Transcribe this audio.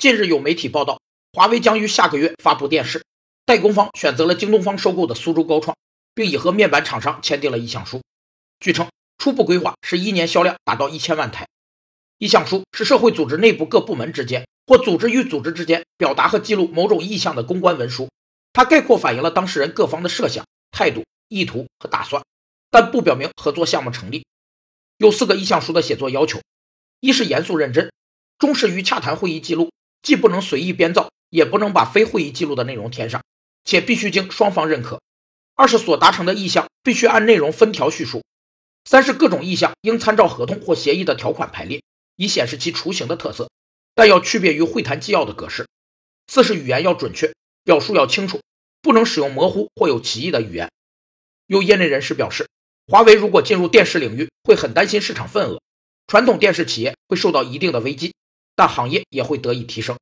近日有媒体报道，华为将于下个月发布电视，代工方选择了京东方收购的苏州高创，并已和面板厂商签订了意向书。据称，初步规划是一年销量达到一千万台。意向书是社会组织内部各部门之间或组织与组织之间表达和记录某种意向的公关文书，它概括反映了当事人各方的设想、态度、意图和打算，但不表明合作项目成立。有四个意向书的写作要求：一是严肃认真，忠实于洽谈会议记录，既不能随意编造，也不能把非会议记录的内容填上，且必须经双方认可；二是所达成的意向必须按内容分条叙述；三是各种意向应参照合同或协议的条款排列。以显示其雏形的特色，但要区别于会谈纪要的格式。四是语言要准确，表述要清楚，不能使用模糊或有歧义的语言。有业内人士表示，华为如果进入电视领域，会很担心市场份额，传统电视企业会受到一定的危机，但行业也会得以提升。